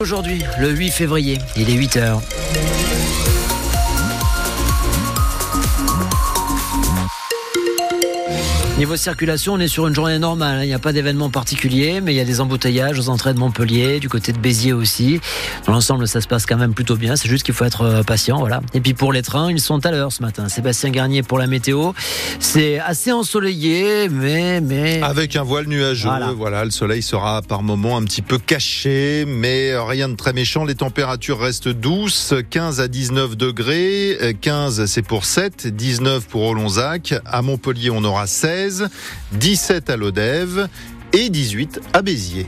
Aujourd'hui, le 8 février, il est 8 Niveau circulation, on est sur une journée normale. hein. Il n'y a pas d'événement particulier, mais il y a des embouteillages aux entrées de Montpellier, du côté de Béziers aussi. Dans l'ensemble, ça se passe quand même plutôt bien. C'est juste qu'il faut être euh, patient, voilà. Et puis pour les trains, ils sont à l'heure ce matin. Sébastien Garnier pour la météo. C'est assez ensoleillé, mais mais Avec un voile nuageux, Voilà. voilà. le soleil sera par moments un petit peu caché, mais rien de très méchant. Les températures restent douces, 15 à 19 degrés, Euh, 15 c'est pour 7, 19 pour Olonzac. À Montpellier, on aura 16, 17 à Lodève et 18 à Béziers.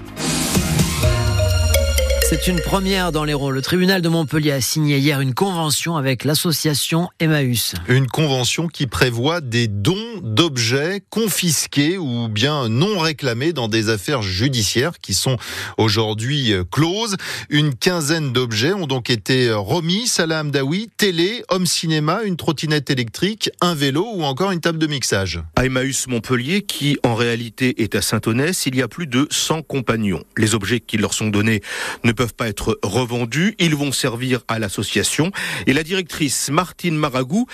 C'est une première dans l'Hérault. Le tribunal de Montpellier a signé hier une convention avec l'association Emmaüs. Une convention qui prévoit des dons d'objets confisqués ou bien non réclamés dans des affaires judiciaires qui sont aujourd'hui euh, closes. Une quinzaine d'objets ont donc été euh, remis. Salah Hamdaoui, télé, home cinéma, une trottinette électrique, un vélo ou encore une table de mixage. À Emmaüs Montpellier, qui en réalité est à Saint-Onès, il y a plus de 100 compagnons. Les objets qui leur sont donnés ne peuvent pas être revendus, ils vont servir à l'association. Et la directrice Martine Maragou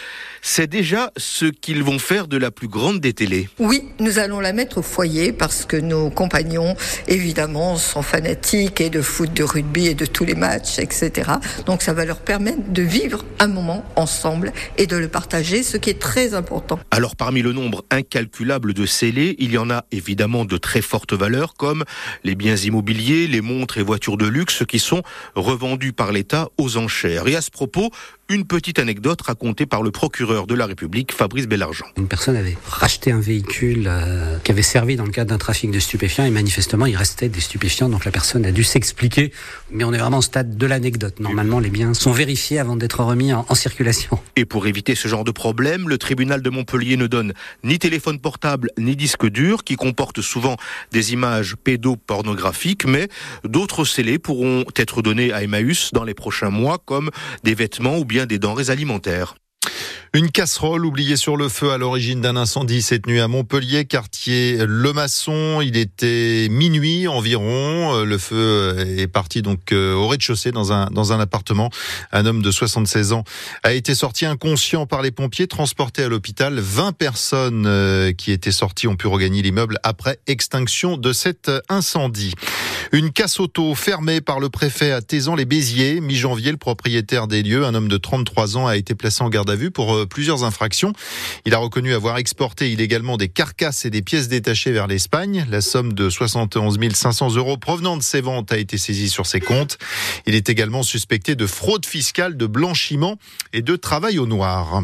sait déjà ce qu'ils vont faire de la plus grande des télés. Oui, nous allons la mettre au foyer parce que nos compagnons, évidemment, sont fanatiques et de foot, de rugby et de tous les matchs, etc. Donc ça va leur permettre de vivre un moment ensemble et de le partager, ce qui est très important. Alors parmi le nombre incalculable de scellés, il y en a évidemment de très fortes valeurs comme les biens immobiliers, les montres et voitures de luxe qui sont revendus par l'État aux enchères. Et à ce propos, une petite anecdote racontée par le procureur de la République, Fabrice Bellargent. Une personne avait racheté un véhicule euh, qui avait servi dans le cadre d'un trafic de stupéfiants et manifestement il restait des stupéfiants donc la personne a dû s'expliquer mais on est vraiment au stade de l'anecdote. Normalement les biens sont vérifiés avant d'être remis en, en circulation. Et pour éviter ce genre de problème, le tribunal de Montpellier ne donne ni téléphone portable ni disque dur qui comportent souvent des images pédopornographiques, mais d'autres scellés pourront être donnés à Emmaüs dans les prochains mois comme des vêtements ou bien des denrées alimentaires. Une casserole oubliée sur le feu à l'origine d'un incendie cette nuit à Montpellier, quartier Le Maçon. Il était minuit environ. Euh, Le feu est parti donc euh, au rez-de-chaussée dans un dans un appartement. Un homme de 76 ans a été sorti inconscient par les pompiers, transporté à l'hôpital. 20 personnes euh, qui étaient sorties ont pu regagner l'immeuble après extinction de cet incendie. Une casse auto fermée par le préfet à Tézan-les-Béziers. Mi-janvier, le propriétaire des lieux, un homme de 33 ans, a été placé en garde à vue pour euh, plusieurs infractions. Il a reconnu avoir exporté illégalement des carcasses et des pièces détachées vers l'Espagne. La somme de 71 500 euros provenant de ces ventes a été saisie sur ses comptes. Il est également suspecté de fraude fiscale, de blanchiment et de travail au noir.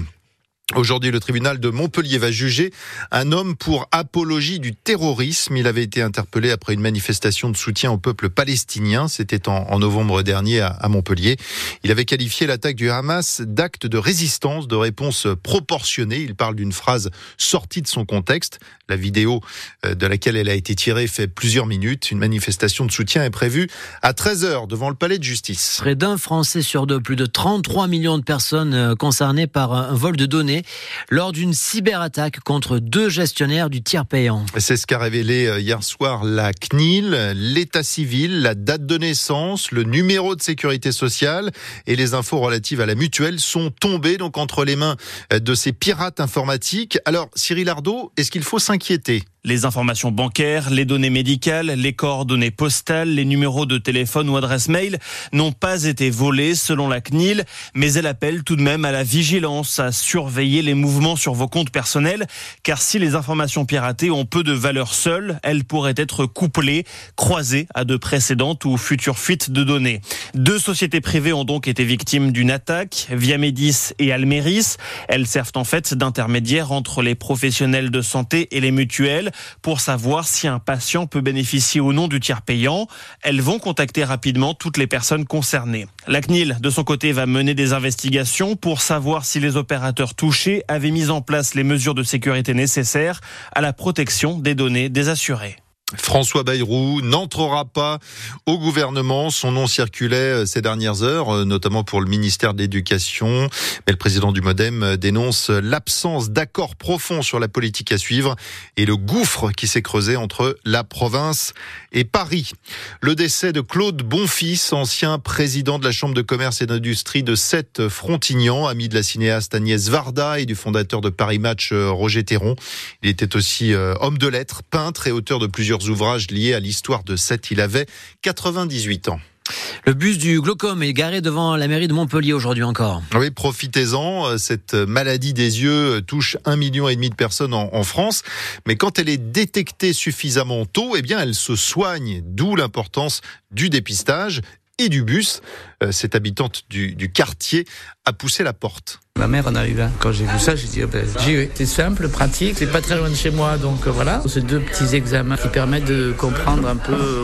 Aujourd'hui, le tribunal de Montpellier va juger un homme pour apologie du terrorisme. Il avait été interpellé après une manifestation de soutien au peuple palestinien. C'était en, novembre dernier à, à Montpellier. Il avait qualifié l'attaque du Hamas d'acte de résistance, de réponse proportionnée. Il parle d'une phrase sortie de son contexte. La vidéo euh, de laquelle elle a été tirée fait plusieurs minutes. Une manifestation de soutien est prévue à 13h devant le palais de justice. Près d'un Français sur deux, plus de 33 millions de personnes euh, concernées par un vol de données lors d'une cyberattaque contre deux gestionnaires du tiers payant. C'est ce qu'a révélé euh, hier soir la CNIL, l'état civil, la date de naissance, le numéro de sécurité sociale et les infos relatives à la mutuelle sont tombés donc entre les mains euh, de ces pirates informatiques. Alors Cyril Ardo, est-ce qu'il faut s'inquiéter? Les informations bancaires, les données médicales, les coordonnées postales, les numéros de téléphone ou adresse mail n'ont pas été volés selon la CNIL, mais elle appelle tout de même à la vigilance, à surveiller les mouvements sur vos comptes personnels, car si les informations piratées ont peu de valeur seule, elles pourraient être couplées, croisées à de précédentes ou futures fuites de données. Deux sociétés privées ont donc été victimes d'une attaque, Viamedis et Almeris. Elles servent en fait d'intermédiaires entre les professionnels de santé et les mutuelles pour savoir si un patient peut bénéficier ou non du tiers payant. Elles vont contacter rapidement toutes les personnes concernées. La CNIL, de son côté, va mener des investigations pour savoir si les opérateurs touchés avaient mis en place les mesures de sécurité nécessaires à la protection des données des assurés. François Bayrou n'entrera pas au gouvernement. Son nom circulait euh, ces dernières heures, euh, notamment pour le ministère de l'Éducation. Mais le président du Modem euh, dénonce l'absence d'accord profond sur la politique à suivre et le gouffre qui s'est creusé entre la province et Paris. Le décès de Claude Bonfils, ancien président de la Chambre de commerce et d'industrie de Sète-Frontignan, ami de la cinéaste Agnès Varda et du fondateur de Paris Match Roger Théron. Il était aussi homme de lettres, peintre et auteur de plusieurs ouvrages liés à l'histoire de Sète. Il avait 98 ans. Le bus du glaucome est garé devant la mairie de Montpellier aujourd'hui encore. Oui, profitez-en. Cette maladie des yeux touche un million et demi de personnes en, France. Mais quand elle est détectée suffisamment tôt, eh bien, elle se soigne. D'où l'importance du dépistage et du bus. Euh, cette habitante du, du quartier a poussé la porte. Ma mère en a eu un. Quand j'ai vu ça, j'ai dit, oh ben, j'y vais. C'est simple, pratique, c'est pas très loin de chez moi, donc euh, voilà. C'est deux petits examens qui permettent de comprendre un peu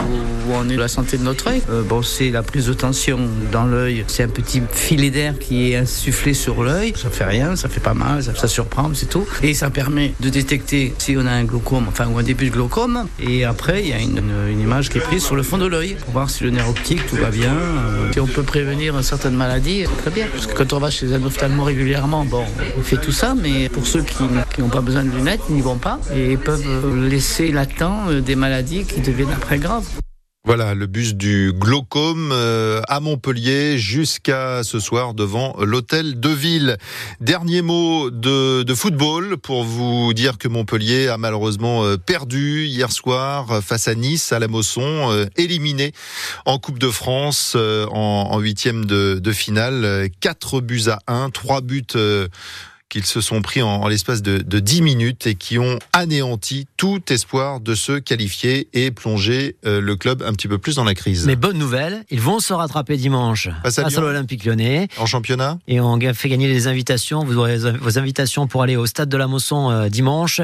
où, en est la santé de notre œil. Euh, bon, c'est la prise de tension dans l'œil. C'est un petit filet d'air qui est insufflé sur l'œil. Ça fait rien, ça fait pas mal, ça, surprend, c'est tout. Et ça permet de détecter si on a un glaucome, enfin, ou un début de glaucome. Et après, il y a une, image qui est prise sur le fond de l'œil pour voir si le nerf optique, tout va bien. si on peut prévenir certaines maladies, très bien. Parce que quand on va chez un ophtalmo régulièrement, on fait tout ça, mais pour ceux qui n'ont pas besoin de lunettes, ils n'y vont pas et peuvent laisser latent euh, des maladies qui deviennent après graves. Voilà, le bus du glaucome euh, à Montpellier jusqu'à ce soir devant l'hôtel de ville. Dernier mot de, football pour vous dire que Montpellier a malheureusement euh, perdu hier soir face à Nice à la Mosson, euh, éliminé en Coupe de France en huitième de, de finale. Quatre buts à un, trois buts qu'ils se sont pris en, l'espace de, de 10 minutes et qui ont anéanti tout espoir de se qualifier et plonger euh, le club un petit peu plus dans la crise. Mais bonne nouvelle, ils vont se rattraper dimanche face à, l'Olympique lyonnais. En championnat? Et on fait gagner les invitations. Vous aurez vos invitations pour aller au stade de la Mosson euh, dimanche.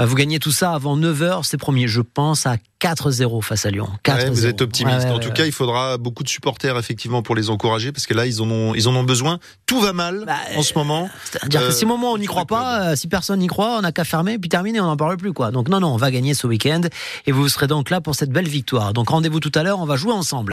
Euh, vous gagnez tout ça avant 9h, c'est promis. Je pense à 4-0 face à Lyon. vous êtes optimiste. en tout cas, il faudra beaucoup de supporters effectivement pour les encourager parce que là, ils en ont, ils en ont besoin. Tout va mal bah, en ce moment. C'est-à-dire que si moment on n'y croit pas, euh, si personne n'y croit, on n'a qu'à fermer puis terminer, on n'en parle plus quoi. Donc non, non, on va gagner ce week-end et vous serez donc là pour cette belle victoire. Donc rendez-vous tout à l'heure, on va jouer ensemble.